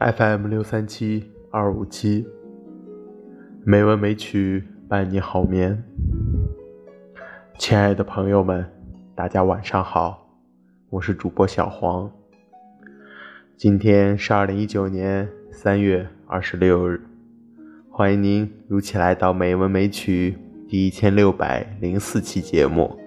FM 六三七二五七，美文美曲伴你好眠。亲爱的朋友们，大家晚上好，我是主播小黄。今天是二零一九年三月二十六日，欢迎您如期来到《美文美曲》第一千六百零四期节目。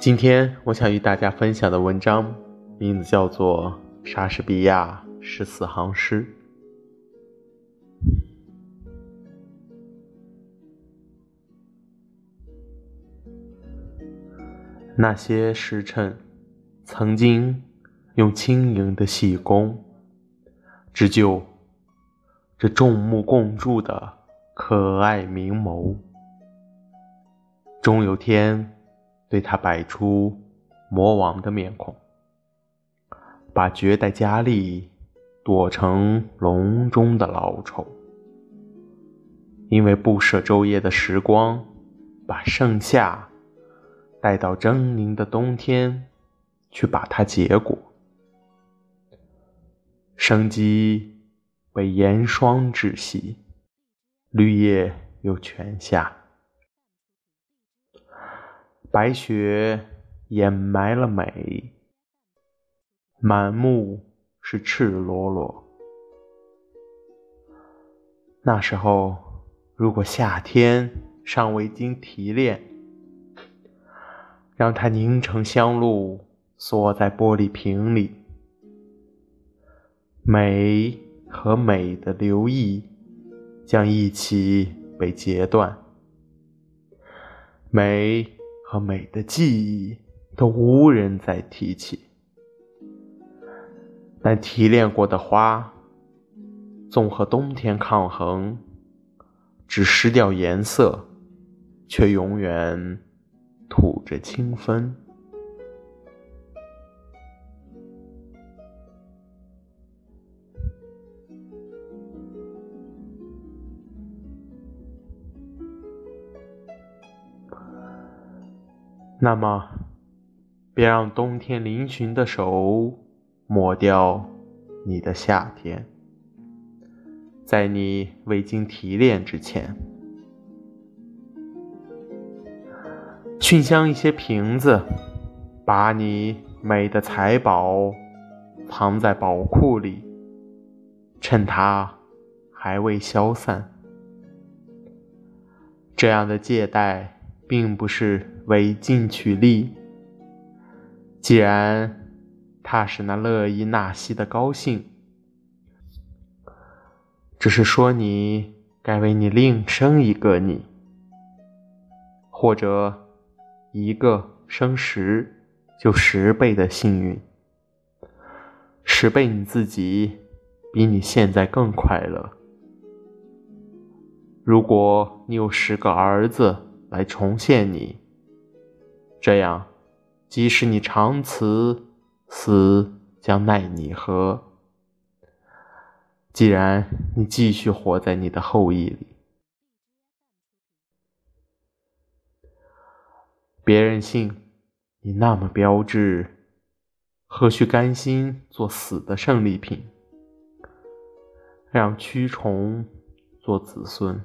今天我想与大家分享的文章名字叫做《莎士比亚十四行诗》。那些时辰，曾经用轻盈的细工，织就这众目共祝的可爱明眸。终有天，对他摆出魔王的面孔，把绝代佳丽剁成笼中的老丑。因为不舍昼夜的时光，把盛夏。带到狰狞的冬天，去把它结果。生机被严霜窒息，绿叶又全下，白雪掩埋了美，满目是赤裸裸。那时候，如果夏天尚未经提炼，让它凝成香露，锁在玻璃瓶里。美和美的留意将一起被截断，美和美的记忆都无人再提起。但提炼过的花，纵和冬天抗衡，只失掉颜色，却永远。吐着清芬。那么，别让冬天嶙峋的手抹掉你的夏天，在你未经提炼之前。熏香一些瓶子，把你美的财宝藏在宝库里，趁它还未消散。这样的借贷并不是违禁取利，既然怕使那乐意纳西的高兴，只是说你该为你另生一个你，或者。一个生十，就十倍的幸运，十倍你自己比你现在更快乐。如果你有十个儿子来重现你，这样，即使你长辞，死将奈你何？既然你继续活在你的后裔里。别人信你那么标致，何须甘心做死的胜利品，让蛆虫做子孙？